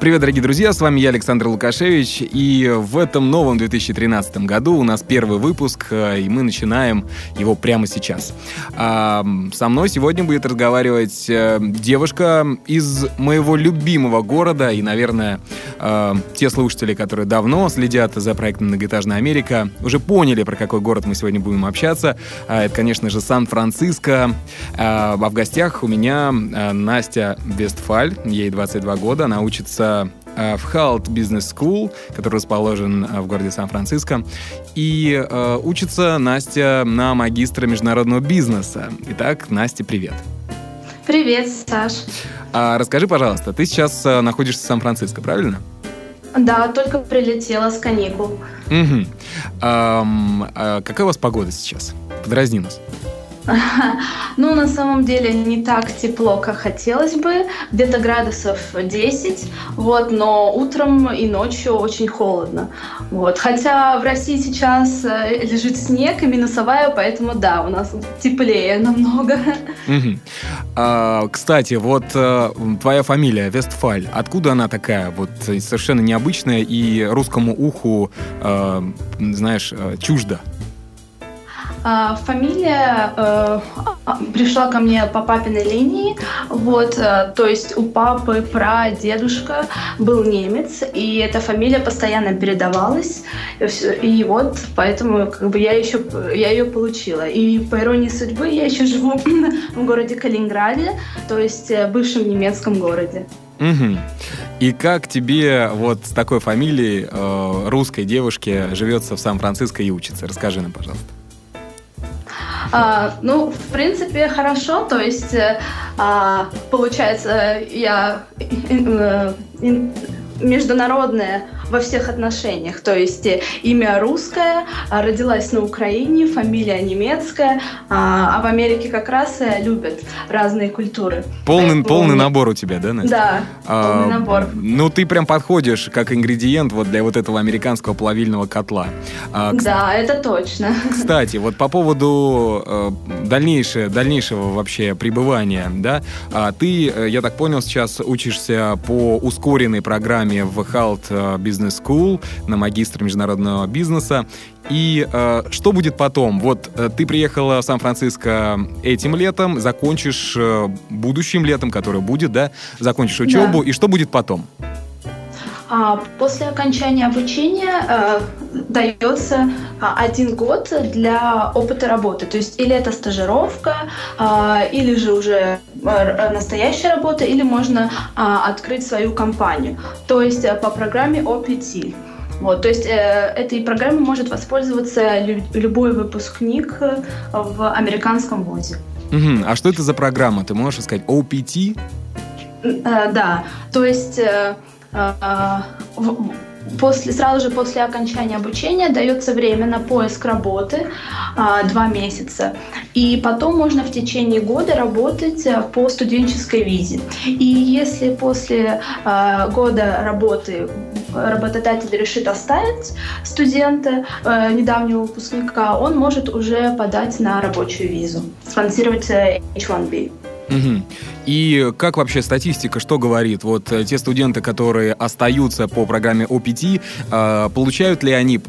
Привет, дорогие друзья, с вами я, Александр Лукашевич, и в этом новом 2013 году у нас первый выпуск, э, и мы начинаем его прямо сейчас. А, со мной сегодня будет разговаривать э, девушка из моего любимого города, и, наверное, э, те слушатели, которые давно следят за проектом «Многоэтажная Америка», уже поняли, про какой город мы сегодня будем общаться. А, это, конечно же, Сан-Франциско. А в гостях у меня Настя Вестфаль, ей 22 года, она учится в Halt Business School, который расположен э, в городе Сан-Франциско. И э, учится Настя на магистра международного бизнеса. Итак, Настя, привет. Привет, Саш. А, расскажи, пожалуйста, ты сейчас э, находишься в Сан-Франциско, правильно? Да, только прилетела с каникул. Угу. А, а какая у вас погода сейчас? Подразни нас. Ну, на самом деле не так тепло, как хотелось бы, где-то градусов 10, вот, но утром и ночью очень холодно. Вот. Хотя в России сейчас э, лежит снег и минусовая, поэтому да, у нас теплее намного. А, кстати, вот э, твоя фамилия Вестфаль, откуда она такая? Вот совершенно необычная и русскому уху, э, знаешь, э, чужда. А, фамилия э, а, пришла ко мне по папиной линии. Вот, э, то есть у папы прадедушка был немец, и эта фамилия постоянно передавалась. И вот, поэтому как бы я еще я ее получила. И по иронии судьбы я еще живу в городе Калининграде, то есть э, бывшем немецком городе. Угу. И как тебе вот с такой фамилией э, русской девушки живется в Сан-Франциско и учится? Расскажи нам, пожалуйста. А, ну, в принципе, хорошо. То есть, э, а, получается, я э, международная во всех отношениях. То есть э, имя русское, а, родилась на Украине, фамилия немецкая, а, а в Америке как раз э, любят разные культуры. Полный, Поэтому... полный набор у тебя, да, Настя? Да, а, полный набор. Ну, ты прям подходишь как ингредиент вот для вот этого американского плавильного котла. А, к... Да, это точно. Кстати, вот по поводу э, дальнейшего, дальнейшего вообще пребывания, да, а ты, я так понял, сейчас учишься по ускоренной программе в Halt Business Business School на магистр международного бизнеса. И э, что будет потом? Вот э, ты приехала в Сан-Франциско этим летом, закончишь э, будущим летом, которое будет, да, закончишь учебу, да. и что будет потом? А, после окончания обучения э, дается а, один год для опыта работы. То есть или это стажировка, а, или же уже э, настоящая работа, или можно открыть свою компанию. То есть э, по программе OPT. Вот, то есть э, этой программой может воспользоваться любой выпускник в американском вузе. Угу. А что это за программа? Ты можешь сказать OPT? Э, да, то есть э, после, сразу же после окончания обучения дается время на поиск работы, а, два месяца. И потом можно в течение года работать а, по студенческой визе. И если после а, года работы работодатель решит оставить студента, а, недавнего выпускника, он может уже подать на рабочую визу, спонсировать э, H1B. Угу. И как вообще статистика, что говорит? Вот э, те студенты, которые остаются по программе OPT, э, получают ли они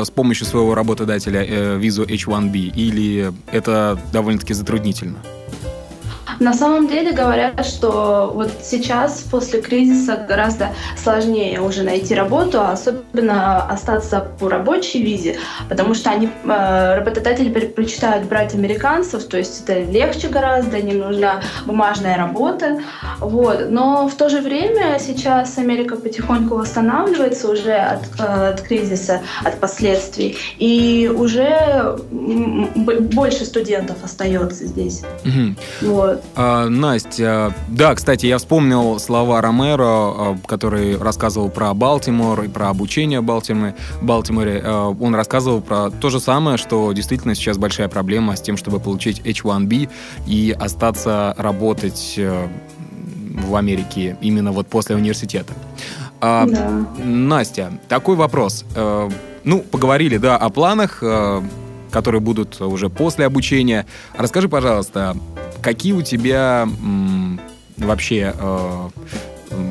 с помощью своего работодателя э, визу H1B или это довольно-таки затруднительно? На самом деле говорят, что вот сейчас после кризиса гораздо сложнее уже найти работу, а особенно остаться по рабочей визе, потому что они э, работодатели предпочитают брать американцев, то есть это легче гораздо, не нужна бумажная работа, вот. Но в то же время сейчас Америка потихоньку восстанавливается уже от, э, от кризиса, от последствий, и уже больше студентов остается здесь. Угу. Вот. А, Настя, да, кстати, я вспомнил слова Ромеро, а, который рассказывал про Балтимор и про обучение Балтиморе. Балтиморе. Он рассказывал про то же самое, что действительно сейчас большая проблема с тем, чтобы получить H1B и остаться работать э, в Америке именно вот после университета. А, да. Настя, такой вопрос. Э, ну, поговорили, да, о планах, э, которые будут уже после обучения. Расскажи, пожалуйста, какие у тебя вообще э,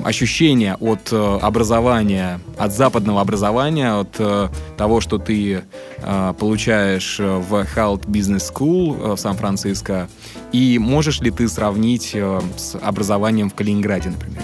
ощущения от э, образования, от западного образования, от э, того, что ты э, получаешь в Health Business School в Сан-Франциско, и можешь ли ты сравнить э, с образованием в Калининграде, например?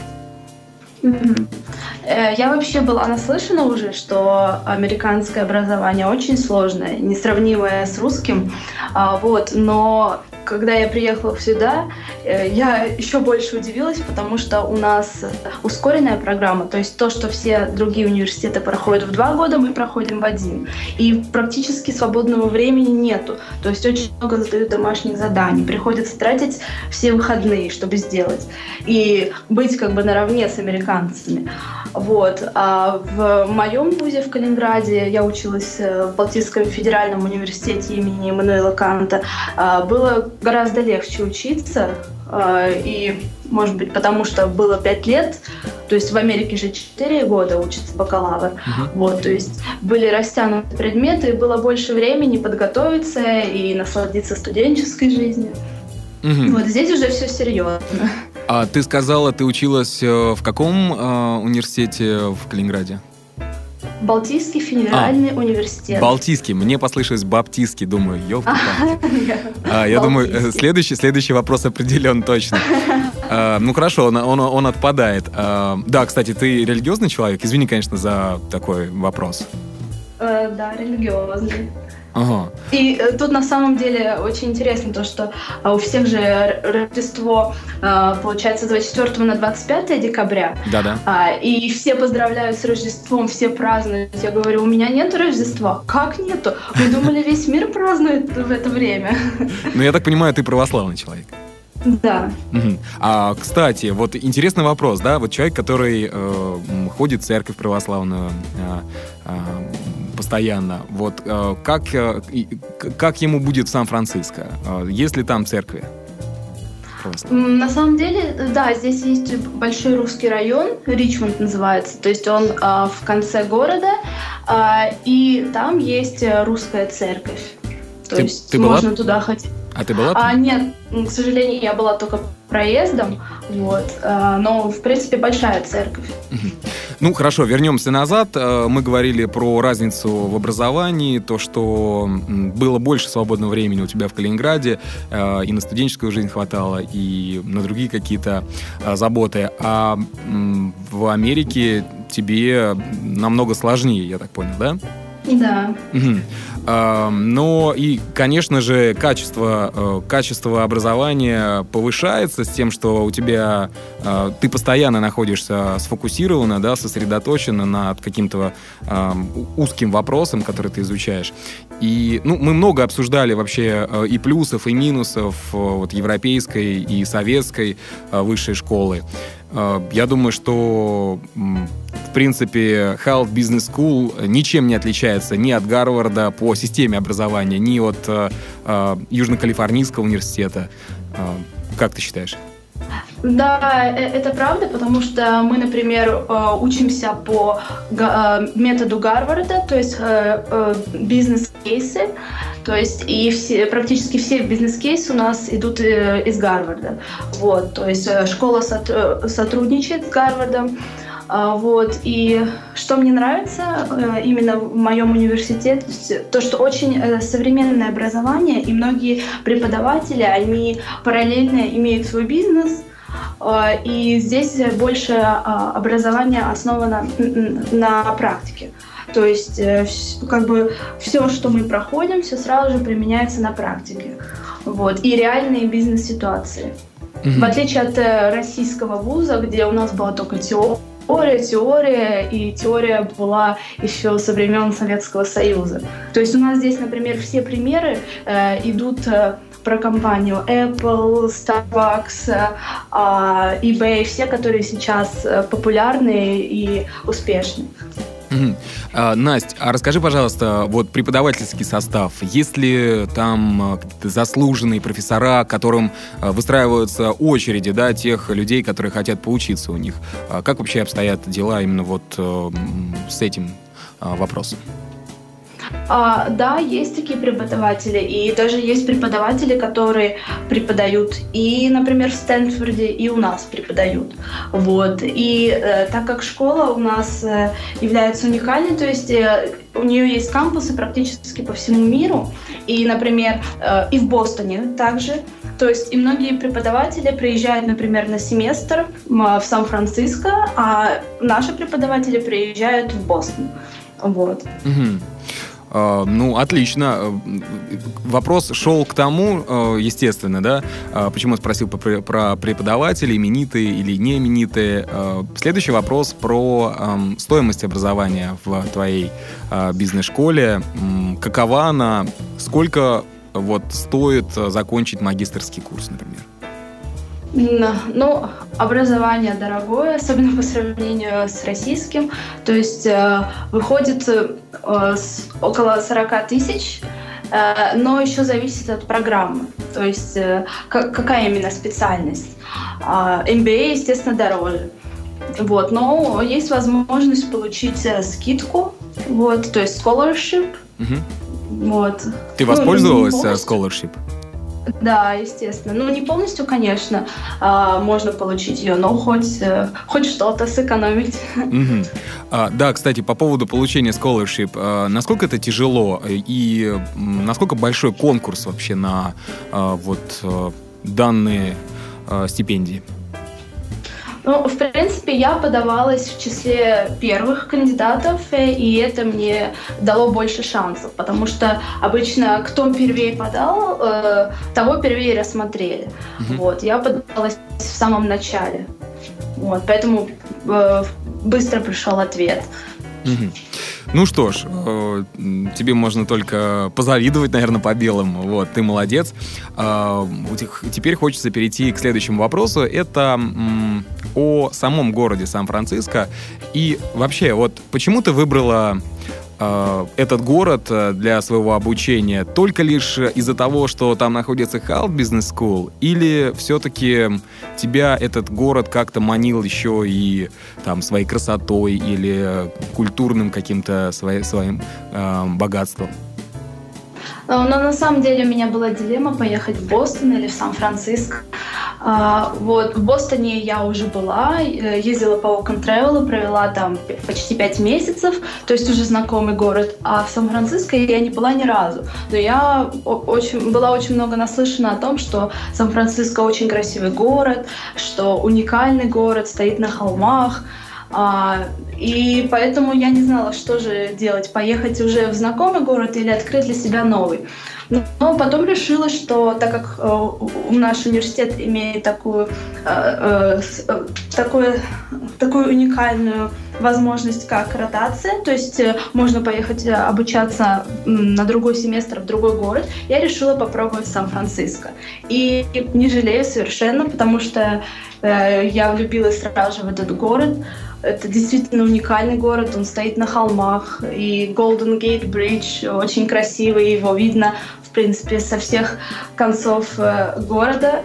Я вообще была наслышана уже, что американское образование очень сложное, несравнимое с русским. А, вот, но когда я приехала сюда, э, я еще больше удивилась, потому что у нас ускоренная программа, то есть то, что все другие университеты проходят в два года, мы проходим в один. И практически свободного времени нету. То есть очень много задают домашних заданий, приходится тратить все выходные, чтобы сделать. И быть как бы наравне с американцами. Вот. А в моем вузе в Калининграде я училась э, в Балтийском федеральном университете имени Эммануэла Канта. А, было гораздо легче учиться, а, и, может быть, потому что было пять лет, то есть в Америке же 4 года учится бакалавр, uh-huh. вот, то есть были растянуты предметы, и было больше времени подготовиться и насладиться студенческой жизнью. Uh-huh. Вот здесь уже все серьезно. А ты сказала, ты училась э, в каком э, университете в Калининграде? Балтийский федеральный а, университет. Балтийский. Мне послышалось баптистский. Думаю, ёлка а, Я думаю, э, следующий, следующий вопрос определен точно. А, ну хорошо, он, он, он отпадает. А, да, кстати, ты религиозный человек? Извини, конечно, за такой вопрос. А, да, религиозный. Ага. И э, тут на самом деле очень интересно то, что а, у всех же Рождество а, получается с 24 на 25 декабря. Да-да. А, и все поздравляют с Рождеством, все празднуют. Я говорю, у меня нет Рождества. Как нету? Мы думали, весь мир празднует в это время. Ну, я так понимаю, ты православный человек. Да. Угу. А, кстати, вот интересный вопрос, да, вот человек, который э, ходит в церковь православную, э, э, постоянно. Вот э, как, э, как ему будет в Сан-Франциско? Э, есть ли там церкви? Просто. На самом деле, да, здесь есть большой русский район, Ричмонд называется, то есть он а, в конце города, а, и там есть русская церковь. То ты, есть ты можно была? туда ходить. А ты была? А, нет, к сожалению, я была только проездом, вот, а, но в принципе большая церковь. Ну хорошо, вернемся назад. Э, мы говорили про разницу в образовании, то, что было больше свободного времени у тебя в Калининграде, э, и на студенческую жизнь хватало, и на другие какие-то э, заботы. А в Америке тебе намного сложнее, я так понял, да? Да. Угу. Но и, конечно же, качество, э, качество образования повышается с тем, что у тебя э, ты постоянно находишься сфокусированно, да, сосредоточена над каким-то узким вопросом, который ты изучаешь. И ну, мы много обсуждали вообще э, и плюсов, и минусов вот, европейской и советской высшей школы. Я думаю, что принципе, Health Business School ничем не отличается ни от Гарварда по системе образования, ни от э, э, Южно-Калифорнийского университета. Э, как ты считаешь? Да, э, это правда, потому что мы, например, э, учимся по методу Гарварда, то есть бизнес-кейсы, то есть и все, практически все бизнес-кейсы у нас идут из Гарварда. Вот, то есть школа сотрудничает с Гарвардом, вот. И что мне нравится э, именно в моем университете, то, что очень э, современное образование, и многие преподаватели, они параллельно имеют свой бизнес, а, и здесь больше а, образование основано на практике. То есть, э, как бы все, что мы проходим, все сразу же применяется на практике. Вот. И реальные бизнес-ситуации. Mm-hmm. В отличие от российского вуза, где у нас была только теория, теория, теория, и теория была еще со времен Советского Союза. То есть у нас здесь, например, все примеры э, идут э, про компанию Apple, Starbucks, а, eBay, все, которые сейчас э, популярны и успешны. Угу. А, Настя, а расскажи, пожалуйста, вот преподавательский состав, есть ли там какие-то заслуженные профессора, которым выстраиваются очереди, да, тех людей, которые хотят поучиться у них? Как вообще обстоят дела именно вот с этим вопросом? А, да, есть такие преподаватели, и даже есть преподаватели, которые преподают и, например, в Стэнфорде, и у нас преподают. Вот. И э, так как школа у нас э, является уникальной, то есть э, у нее есть кампусы практически по всему миру, и, например, э, и в Бостоне также. То есть и многие преподаватели приезжают, например, на семестр в Сан-Франциско, а наши преподаватели приезжают в Бостон. Вот. Угу. А, ну, отлично. Вопрос шел к тому, а, естественно, да, а, почему спросил про преподавателей, именитые или не именитые. Следующий вопрос про стоимость образования в твоей бизнес-школе. Какова она? Сколько вот стоит закончить магистрский курс, например? Ну, образование дорогое, особенно по сравнению с российским. То есть э, выходит э, около 40 тысяч, э, но еще зависит от программы. То есть какая именно специальность. Э, MBA, естественно, дороже. Вот, но есть возможность получить скидку, вот, то есть scholarship. Угу. Вот. Ты воспользовалась ну, scholarship? Да, естественно. Ну, не полностью, конечно, а, можно получить ее, но хоть, э, хоть что-то сэкономить. Угу. А, да, кстати, по поводу получения scholarship, а, насколько это тяжело и насколько большой конкурс вообще на а, вот а, данные а, стипендии? Ну, в принципе, я подавалась в числе первых кандидатов, э, и это мне дало больше шансов, потому что обычно кто первее подал, э, того первее рассмотрели. Mm-hmm. Вот, я подавалась в самом начале. Вот, поэтому э, быстро пришел ответ. Mm-hmm. Ну что ж, э, тебе можно только позавидовать, наверное, по белому. Вот, ты молодец. Э, теперь хочется перейти к следующему вопросу. Это о самом городе Сан-Франциско. И вообще, вот почему ты выбрала этот город э, для своего обучения только лишь из-за того, что там находится Халт Business School, или все-таки тебя этот город как-то манил еще и там своей красотой или культурным каким-то своим, своим э, богатством? Но на самом деле у меня была дилемма поехать в Бостон или в Сан-Франциско. А, вот, в Бостоне я уже была, э, ездила по Open Travel, провела там почти пять месяцев, то есть уже знакомый город. А в Сан-Франциско я не была ни разу. Но я очень, была очень много наслышана о том, что Сан-Франциско очень красивый город, что уникальный город, стоит на холмах. А, и поэтому я не знала, что же делать, поехать уже в знакомый город или открыть для себя новый. Но потом решила, что так как э, наш университет имеет такую, э, э, такую, такую уникальную возможность, как ротация, то есть э, можно поехать э, обучаться на другой семестр в другой город, я решила попробовать Сан-Франциско. И не жалею совершенно, потому что э, я влюбилась сразу же в этот город. Это действительно уникальный город, он стоит на холмах, и Golden Gate Bridge очень красивый, его видно принципе, со всех концов э, города.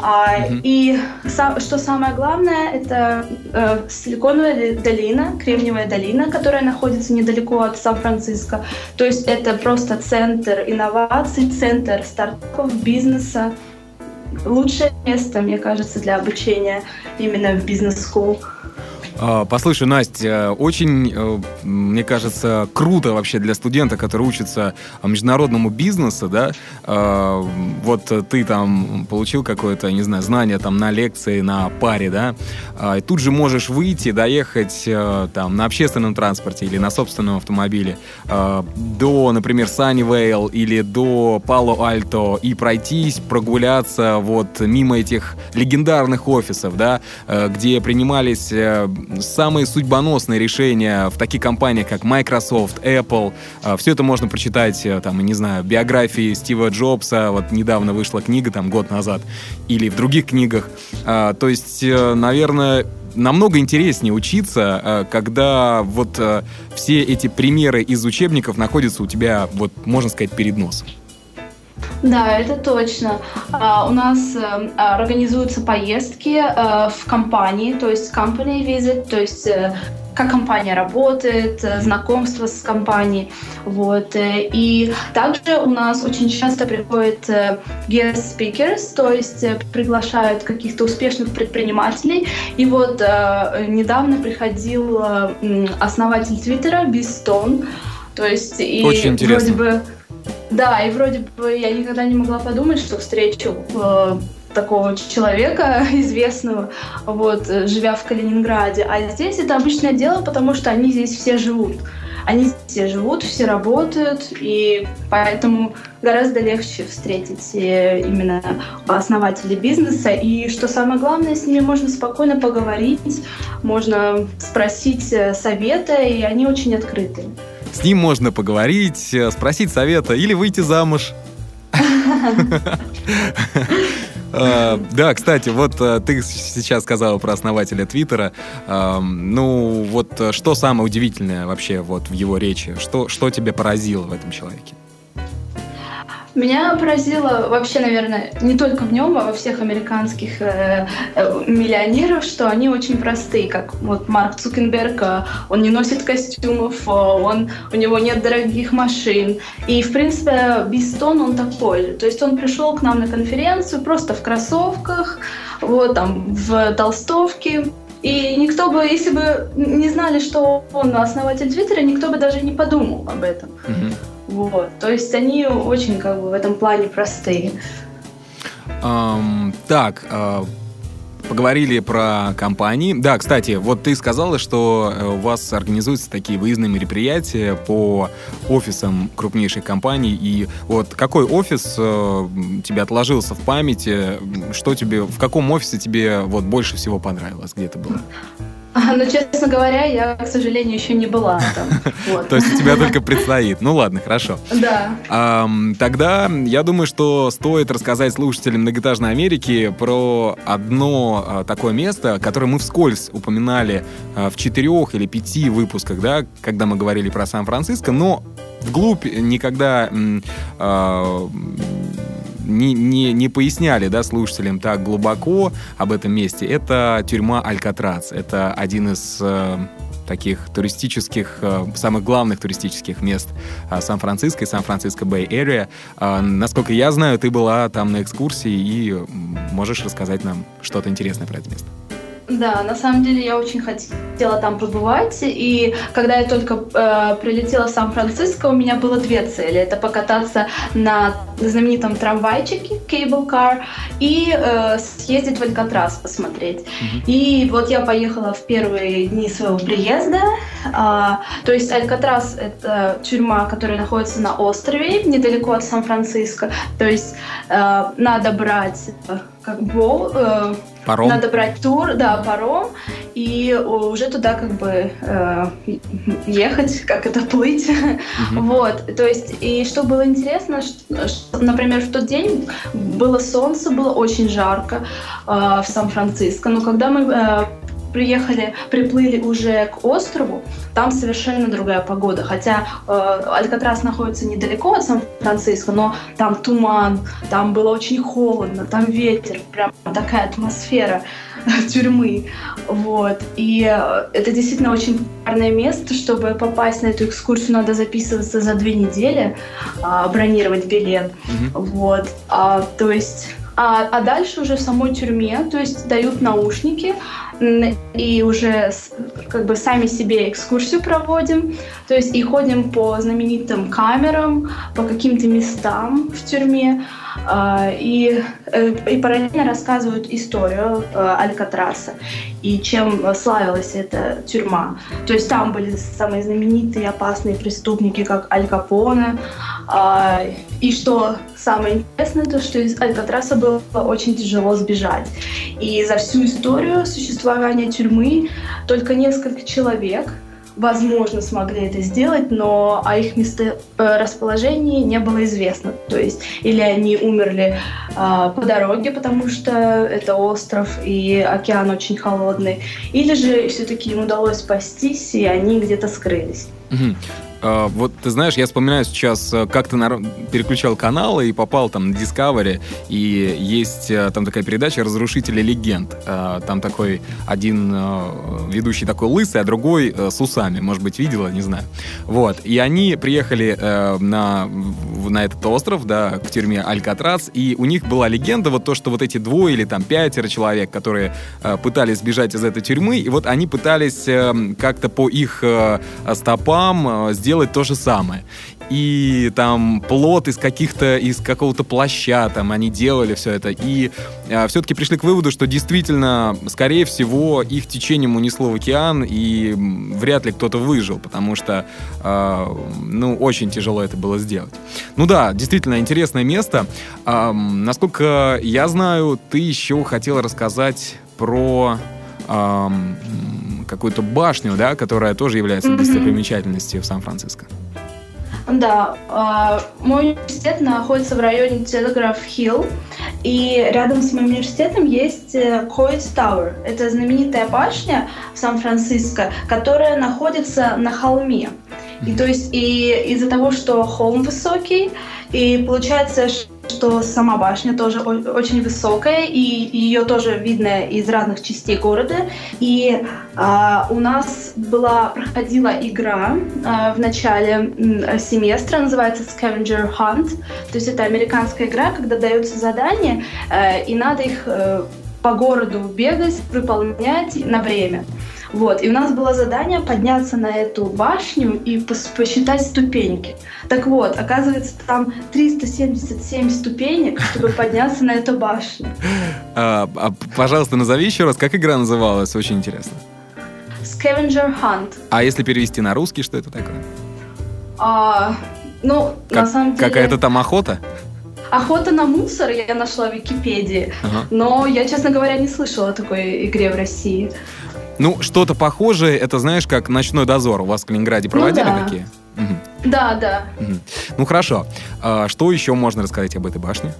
А, mm-hmm. И сам, что самое главное, это э, Силиконовая долина, Кремниевая долина, которая находится недалеко от Сан-Франциско. То есть это просто центр инноваций, центр стартапов, бизнеса. Лучшее место, мне кажется, для обучения именно в бизнес-скул. А, послушай, Настя, очень, э, мне кажется, круто вообще для студента, который учится международному бизнесу, да, а, вот ты там получил какое-то, не знаю, знание там на лекции, на паре, да, а, и тут же можешь выйти, доехать э, там на общественном транспорте или на собственном автомобиле до, например, Саннивейл или до Пало-Альто и пройтись, прогуляться вот мимо этих легендарных офисов, да, э, где принимались самые судьбоносные решения в таких компаниях, как Microsoft, Apple. Э, все это можно прочитать, э, там, не знаю, биографии Стива Джобса. Вот недавно вышла книга, там, год назад. Или в других книгах. Э, то есть, э, наверное, намного интереснее учиться, э, когда вот все эти примеры из учебников находятся у тебя, вот, можно сказать, перед носом. Да, это точно. Uh, у нас uh, организуются поездки uh, в компании, то есть company visit, то есть как компания работает, знакомство с компанией. Вот. И также у нас очень часто приходят guest speakers, то есть приглашают каких-то успешных предпринимателей. И вот недавно приходил основатель Твиттера Бистон. То есть и очень интересно. вроде бы да, и вроде бы я никогда не могла подумать, что встречу э, такого человека известного, вот, живя в Калининграде. А здесь это обычное дело, потому что они здесь все живут. Они все живут, все работают, и поэтому гораздо легче встретить именно основателей бизнеса. И что самое главное, с ними можно спокойно поговорить, можно спросить э, совета, и они очень открытые. С ним можно поговорить, э, спросить совета или выйти замуж. Э, да, кстати, вот э, ты сейчас сказала про основателя Твиттера. Ну, вот что самое удивительное вообще вот в его речи? Что, что тебя поразило в этом человеке? Меня поразило вообще, наверное, не только в нем, а во всех американских э, э, миллионеров, что они очень простые, как вот Марк Цукенберг, э, он не носит костюмов, э, он, у него нет дорогих машин. И, в принципе, Бистон он такой. То есть он пришел к нам на конференцию просто в кроссовках, вот там в толстовке, и никто бы, если бы не знали, что он основатель Твиттера, никто бы даже не подумал об этом. Mm-hmm. Вот. То есть они очень как бы в этом плане простые. Um, так, uh, поговорили про компании. Да, кстати, вот ты сказала, что э, у вас организуются такие выездные мероприятия по офисам крупнейших компаний. И вот какой офис э, тебе отложился в памяти? Что тебе, в каком офисе тебе вот больше всего понравилось? Где это было? Но, честно говоря, я, к сожалению, еще не была там. Вот. То есть у тебя только предстоит. Ну ладно, хорошо. Да. Тогда я думаю, что стоит рассказать слушателям Многоэтажной Америки про одно а, такое место, которое мы вскользь упоминали а, в четырех или пяти выпусках, да, когда мы говорили про Сан-Франциско, но вглубь никогда а, не, не, не поясняли да, слушателям так глубоко об этом месте, это тюрьма Алькатрас. Это один из э, таких туристических, э, самых главных туристических мест э, Сан-Франциско и Сан-Франциско Бэй Area. Э, насколько я знаю, ты была там на экскурсии и можешь рассказать нам что-то интересное про это место. Да, на самом деле я очень хотела там побывать, и когда я только э, прилетела в Сан-Франциско, у меня было две цели. Это покататься на знаменитом трамвайчике, cable car, и э, съездить в Алькатрас посмотреть. Mm-hmm. И вот я поехала в первые дни своего приезда. Э, то есть Алькатрас — это тюрьма, которая находится на острове, недалеко от Сан-Франциско. То есть э, надо брать э, как бы... Э, Паром? Надо брать тур, да, паром, и уже туда как бы э, ехать, как это плыть. Угу. Вот, то есть, и что было интересно, что, что, например, в тот день было солнце, было очень жарко э, в Сан-Франциско, но когда мы э, приехали, приплыли уже к острову, там совершенно другая погода. Хотя э, Алькатрас находится недалеко от Сан-Франциско, но там туман, там было очень холодно, там ветер, прям такая атмосфера тюрьмы. Вот. И э, это действительно очень популярное место. Чтобы попасть на эту экскурсию, надо записываться за две недели, э, бронировать билет. Mm-hmm. Вот. А, то есть а, а дальше уже в самой тюрьме, то есть дают наушники, и уже как бы сами себе экскурсию проводим, то есть и ходим по знаменитым камерам, по каким-то местам в тюрьме, а, и, э, и параллельно рассказывают историю э, Алькатраса и чем славилась эта тюрьма. То есть там были самые знаменитые опасные преступники, как Аль Капоне, а, и что самое интересное, то что из Алькатраса было очень тяжело сбежать. И за всю историю существует существования тюрьмы только несколько человек – возможно, смогли это сделать, но о их месторасположении не было известно. То есть или они умерли э, по дороге, потому что это остров и океан очень холодный, или же все-таки им удалось спастись, и они где-то скрылись. А, вот ты знаешь, я вспоминаю сейчас, э, как ты переключал каналы и попал там на Discovery, и есть э, там такая передача «Разрушители легенд». А, там такой один э, ведущий такой лысый, а другой с усами. Может быть, видела, не знаю. Вот. И они приехали на, на этот остров, да, к тюрьме Алькатрас, и у них была легенда, вот то, что вот эти двое или там пятеро человек, которые пытались сбежать из этой тюрьмы, и вот они пытались как-то по их стопам сделать делать то же самое. И там плод из каких-то, из какого-то плаща там они делали все это. И а, все-таки пришли к выводу, что действительно, скорее всего, их течением унесло в океан, и вряд ли кто-то выжил, потому что, а, ну, очень тяжело это было сделать. Ну да, действительно, интересное место. А, насколько я знаю, ты еще хотел рассказать про какую-то башню, да, которая тоже является mm-hmm. достопримечательностью в Сан-Франциско. Да, э, мой университет находится в районе Телеграф-Хилл, и рядом с моим университетом есть Койт э, Тауэр. Это знаменитая башня в Сан-Франциско, которая находится на холме. И то есть и из-за того, что холм высокий, и получается, что сама башня тоже очень высокая, и ее тоже видно из разных частей города. И а, у нас была проходила игра а, в начале семестра, называется Scavenger Hunt. То есть это американская игра, когда дается задание, а, и надо их а, по городу бегать, выполнять на время. Вот. И у нас было задание подняться на эту башню и посчитать ступеньки. Так вот, оказывается, там 377 ступенек, чтобы подняться на эту башню. А, а, пожалуйста, назови еще раз, как игра называлась, очень интересно. Scavenger Hunt. А если перевести на русский, что это такое? А, ну, как, на самом деле... Какая-то там охота? Охота на мусор я нашла в Википедии, ага. но я, честно говоря, не слышала о такой игре в России. Ну, что-то похожее, это знаешь, как ночной дозор. У вас в Калининграде проводили ну, да. такие? Угу. Да, да. Угу. Ну хорошо. А, что еще можно рассказать об этой башне?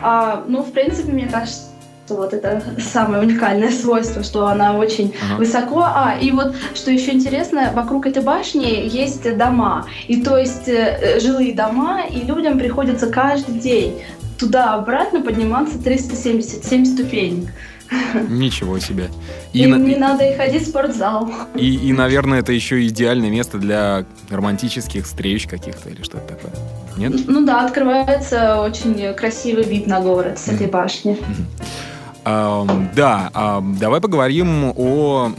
А, ну, в принципе, мне кажется, вот это самое уникальное свойство, что она очень ага. высоко. А, и вот, что еще интересно, вокруг этой башни есть дома. И то есть э, жилые дома, и людям приходится каждый день туда-обратно подниматься 377 ступенек. Ничего себе. И Им на... не надо и ходить в спортзал. И, и, наверное, это еще идеальное место для романтических встреч каких-то или что-то такое. Нет? Ну да, открывается очень красивый вид на город с этой башни. Да, давай поговорим о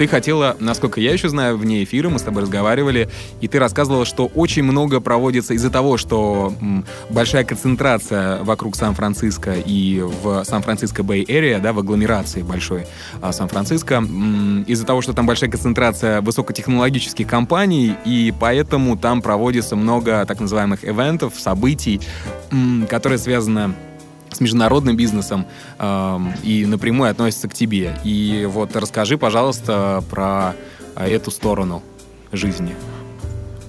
ты хотела, насколько я еще знаю, вне эфира мы с тобой разговаривали, и ты рассказывала, что очень много проводится из-за того, что м, большая концентрация вокруг Сан-Франциско и в Сан-Франциско Бэй Area, да, в агломерации большой а, Сан-Франциско, из-за того, что там большая концентрация высокотехнологических компаний, и поэтому там проводится много так называемых ивентов, событий, м, которые связаны с международным бизнесом э, и напрямую относится к тебе. И вот расскажи, пожалуйста, про а, эту сторону жизни.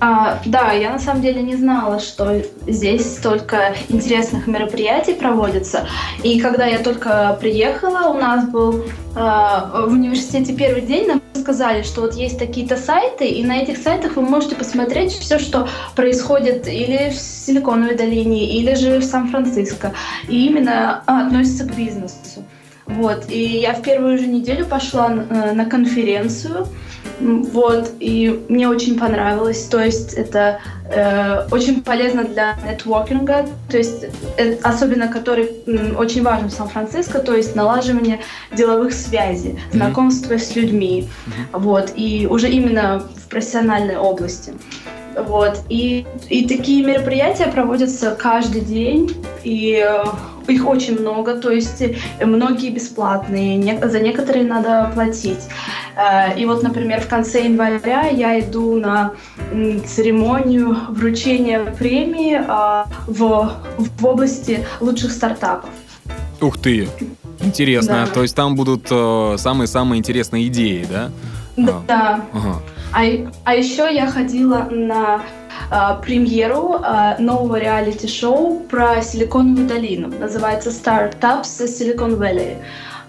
А, да, я на самом деле не знала, что здесь столько интересных мероприятий проводится. И когда я только приехала, у нас был а, в университете первый день, нам сказали, что вот есть такие-то сайты, и на этих сайтах вы можете посмотреть все, что происходит или в Силиконовой долине, или же в Сан-Франциско, и именно а, относится к бизнесу. Вот, и я в первую же неделю пошла на, на конференцию, вот, и мне очень понравилось. То есть это э, очень полезно для нетворкинга, то есть э, особенно который э, очень важен в Сан-Франциско, то есть налаживание деловых связей, mm-hmm. знакомство с людьми, mm-hmm. вот, и уже именно в профессиональной области. Вот. И, и такие мероприятия проводятся каждый день, и э, их очень много, то есть э, многие бесплатные, за некоторые надо платить. Э, и вот, например, в конце января я иду на церемонию вручения премии в, в области лучших стартапов. Ух ты! Интересно. Да. То есть там будут самые-самые интересные идеи, да? Да. да. Ага. А, а еще я ходила на а, премьеру а, нового реалити-шоу про Силиконовую долину. Называется Startups Silicon Valley.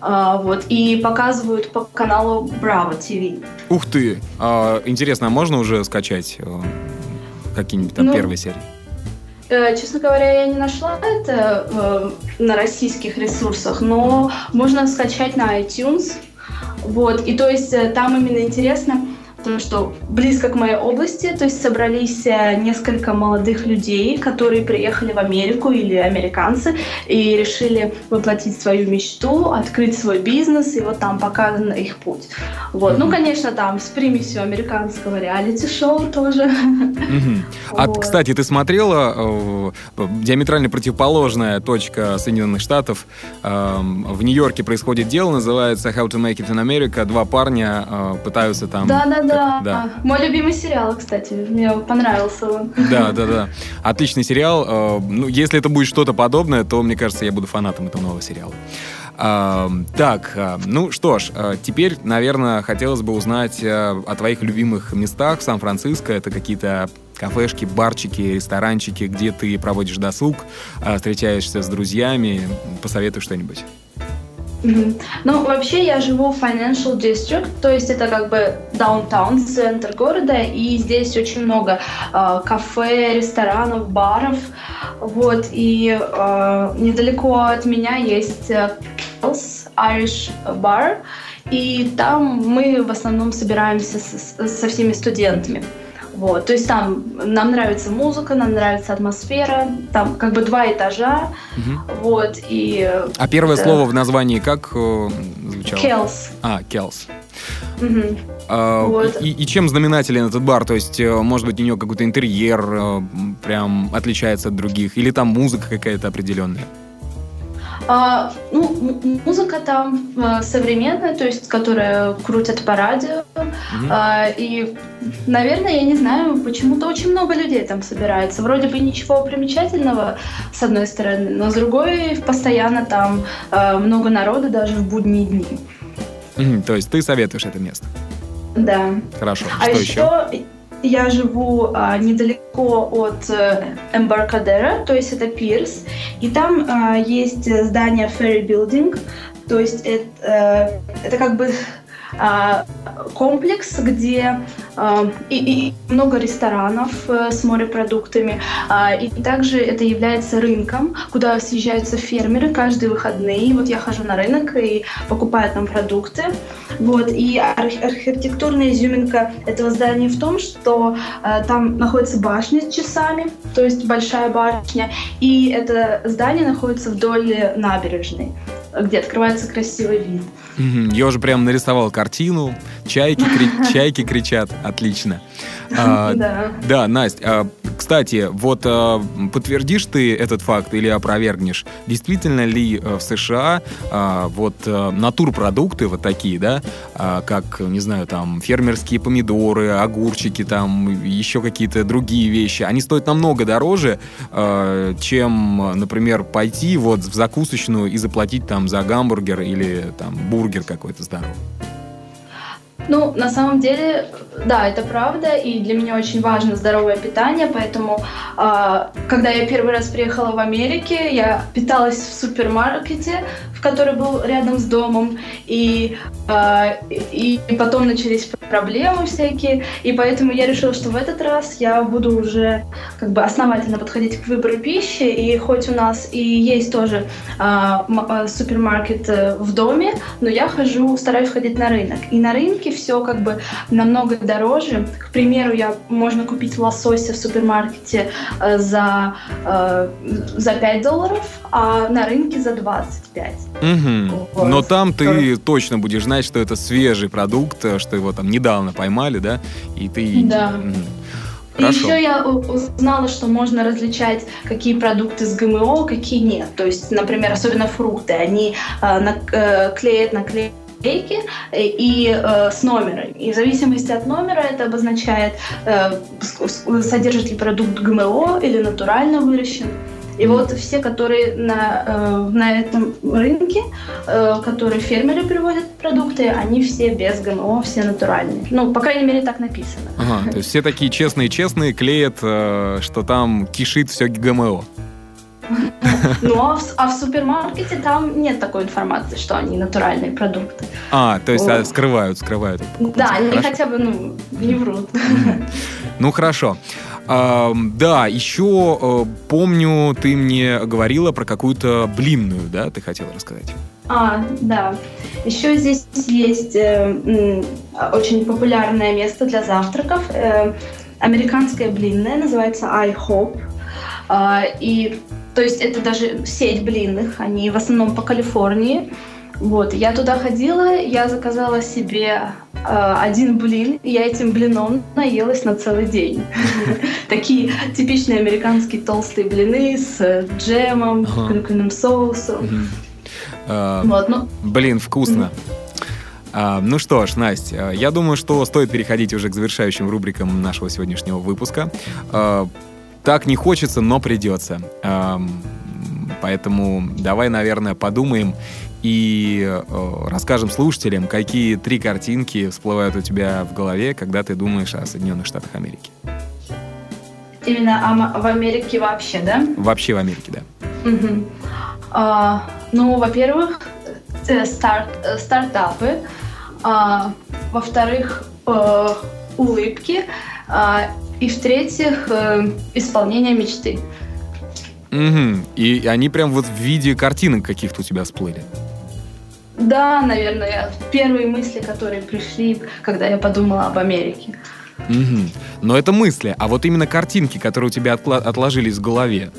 А, вот, и показывают по каналу Bravo TV. Ух ты! А, интересно, а можно уже скачать э, какие-нибудь там Ну, первые серии? Э, Честно говоря, я не нашла это э, на российских ресурсах, но можно скачать на iTunes. Вот, и то есть э, там именно интересно, то, что близко к моей области, то есть собрались э, несколько молодых людей, которые приехали в Америку или американцы и решили воплотить свою мечту, открыть свой бизнес, и вот там показан их путь. Вот, ну, Мгм. конечно, там с примесью американского реалити-шоу тоже. Мгм. А, Вот. кстати, ты смотрела э, диаметрально противоположная точка Соединенных Штатов? Эм, в Нью-Йорке происходит дело, называется How to Make It in America. Два парня э, пытаются там... Да, да, да. Мой любимый сериал, кстати, мне понравился он. Да, да, да. Отличный сериал. Э, Ну, если это будет что-то подобное, то, мне кажется, я буду фанатом этого нового сериала. А, Так, а, ну что ж, теперь, наверное, хотелось бы узнать о твоих любимых местах в Сан-Франциско. Это какие-то кафешки, барчики, ресторанчики, где ты проводишь досуг, встречаешься с друзьями. Посоветуй что-нибудь. Ну, вообще я живу в Financial District, то есть это как бы даунтаун, центр города, и здесь очень много э, кафе, ресторанов, баров, вот, и э, недалеко от меня есть э, Irish Bar, и там мы в основном собираемся с- со всеми студентами. Вот, то есть там нам нравится музыка, нам нравится атмосфера, там как бы два этажа, Мгм. вот, и А первое Да. слово в названии как э, звучало? Келс. А, Келс. Мгм. А, Вот. и, и чем знаменателен этот бар? То есть, э, может быть, у него какой-то интерьер э, прям отличается от других? Или там музыка какая-то определенная? А, ну, музыка там э, современная, то есть, которая крутят по радио. Мгм. А, и, наверное, я не знаю, почему-то очень много людей там собирается. Вроде бы ничего примечательного, с одной стороны, но с другой постоянно там э, много народу даже в будние дни. Мгм, То есть ты советуешь это место? Да. Хорошо. А Что еще, еще? Я живу а, недалеко от э, Эмбаркадера, то есть это пирс, и там а, есть здание Ferry Building, то есть это, э, это как бы комплекс, где а, и, и много ресторанов э, с морепродуктами, а, и также это является рынком, куда съезжаются фермеры каждые выходные. Вот я хожу на рынок и покупаю там продукты. Вот. И арх- архитектурная изюминка этого здания в том, что э, там находится башня с часами, то есть большая башня, и это здание находится вдоль набережной, где открывается красивый вид. Мгм, Я уже прям нарисовал картину. Чайки, кри- чайки кричат. Отлично. А, Да. Да, Настя, а, кстати, вот а, подтвердишь ты этот факт или опровергнешь? Действительно ли э, в США а, вот э, натурпродукты вот такие, да, как, не знаю, там, фермерские помидоры, огурчики, там, еще какие-то другие вещи, они стоят намного дороже, чем, например, пойти вот в закусочную и заплатить там за гамбургер или там бургер какой-то здоровый? Ну, на самом деле, да, это правда, и для меня очень важно здоровое питание, поэтому, а, когда я первый раз приехала в Америке, я питалась в супермаркете, который был рядом с домом, и, а, и, потом начались проблемы всякие, и поэтому я решила, что в этот раз я буду уже как бы основательно подходить к выбору пищи, и хоть у нас и есть тоже а, а, супермаркет э, в доме, но я хожу, стараюсь ходить на рынок. И на рынке все как бы намного дороже. К примеру, я можно купить лосося в супермаркете э, за, э, за 5 долларов, а на рынке за 25. Вот. Но там ты точно будешь знать, что это свежий продукт, э, что его там недавно поймали, да? И ты... Да. Мгм. И Хорошо. еще я узнала, что можно различать, какие продукты с ГМО, какие нет. То есть, например, особенно фрукты, они э, нак- э, клеят наклейки э, и э, с номером. И в зависимости от номера это обозначает, э, содержит ли продукт ГМО или натурально выращен. И вот все, которые на, э, на этом рынке, э, которые фермеры приводят продукты, они все без ГМО, все натуральные. Ну, по крайней мере, так написано. Ага, то есть все такие честные-честные клеят, э, что там кишит все ГМО. Ну, а в, а в супермаркете там нет такой информации, что они натуральные продукты. А, то есть а, скрывают, скрывают. Да, они хотя бы, ну, не врут. Ну, хорошо. А, да, еще э, помню, ты мне говорила про какую-то блинную, да, ты хотела рассказать? А, да. Еще здесь есть э, очень популярное место для завтраков. Э, американская блинная, называется IHOP. Э, и то есть это даже сеть блинных, они в основном по Калифорнии. Вот, я туда ходила, я заказала себе один блин, и я этим блином наелась на целый день. Такие типичные американские толстые блины с джемом, клюквенным соусом. Вот, ну... Блин, вкусно. А, ну что ж, Настя, я думаю, что стоит переходить уже к завершающим рубрикам нашего сегодняшнего выпуска. Так не хочется, но придется. Поэтому давай, наверное, подумаем и э, расскажем слушателям, какие три картинки всплывают у тебя в голове, когда ты думаешь о Соединенных Штатах Америки. Именно в Америке вообще, да? Вообще в Америке, да. Угу. А, ну, во-первых, э, старт, э, стартапы. А, во-вторых, улыбки. А, и в-третьих, исполнение мечты. Угу. И они прям вот в виде картинок каких-то у тебя всплыли. Да, наверное, первые мысли, которые пришли, когда я подумала об Америке. Угу. Но это мысли, а вот именно картинки, которые у тебя отложились в голове.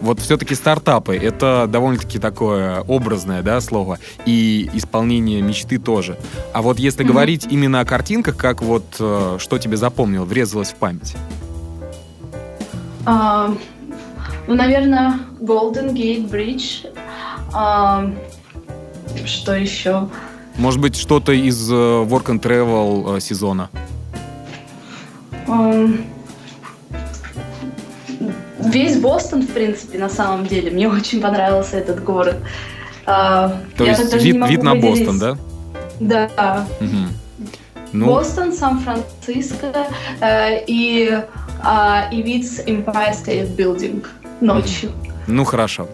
Вот все-таки стартапы — это довольно-таки такое образное да, слово, и исполнение мечты тоже. А вот если mm говорить именно о картинках, как вот э, что тебе запомнил, врезалось в память? Uh, ну, наверное, Golden Gate Bridge. Uh, что еще? Может быть, что-то из э, Work and Travel э, сезона? Um, весь Бостон, в принципе, на самом деле. Мне очень понравился этот город. Uh, То есть вид, вид на Бостон, да? Да. Угу. Ну... Бостон, Сан-Франциско э, и, э, и вид с Empire State Building ночью. Ну, хорошо.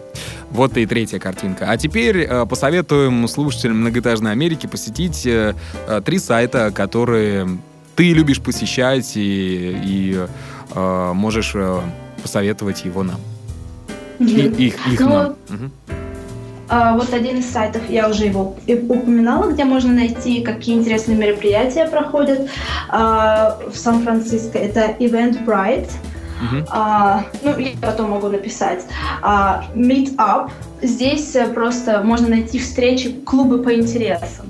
Вот и третья картинка. А теперь э, посоветуем слушателям многоэтажной Америки посетить э, э, три сайта, которые ты любишь посещать и, и э, можешь э, посоветовать его нам. Mm-hmm. И, их их ну, нам. Угу. Uh, вот один из сайтов, я уже его упоминала, где можно найти, какие интересные мероприятия проходят uh, в Сан-Франциско. Это Eventbrite. Uh-huh. А, ну, я потом могу написать. А, Meetup. Здесь э, просто можно найти встречи, клубы по интересам.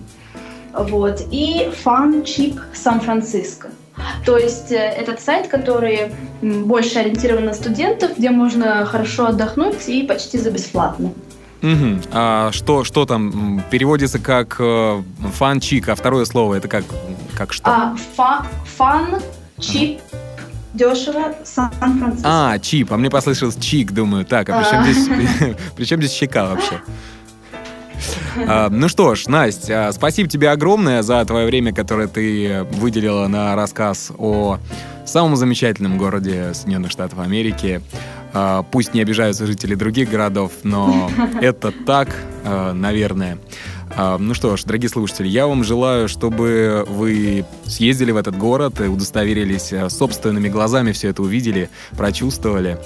Вот. И Fun Cheap Сан-Франциско. То есть э, этот сайт, который больше ориентирован на студентов, где можно хорошо отдохнуть и почти за бесплатно. Угу. А что, что там переводится как э, фан-чик, а второе слово это как, как что? А, фа, фан, чип, дешево, Сан-Франциско. А, чип. А мне послышалось чик, думаю. Так, а при чем, а. здесь, при чем здесь щека вообще? А, ну что ж, Настя, спасибо тебе огромное за твое время, которое ты выделила на рассказ о самом замечательном городе Соединенных Штатов Америки. А, пусть не обижаются жители других городов, но это так, наверное. А, ну что ж, дорогие слушатели, я вам желаю, чтобы вы съездили в этот город и удостоверились э, собственными глазами, все это увидели, прочувствовали.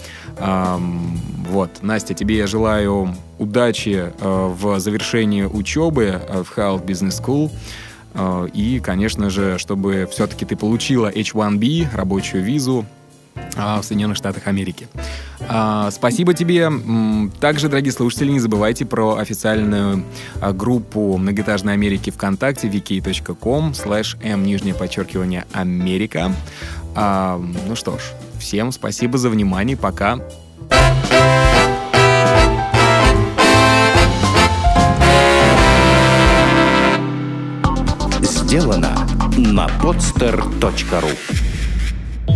Вот, Настя, тебе я желаю удачи э, в завершении учебы э, в Health Business School. И, конечно же, чтобы все-таки ты получила H1B, рабочую визу, в Соединенных Штатах Америки. А, спасибо тебе. Также, дорогие слушатели, не забывайте про официальную а, группу Многоэтажной Америки ВКонтакте vk.com slash m нижнее подчеркивание Америка. Ну что ж, всем спасибо за внимание. Пока. Сделано на podster.ru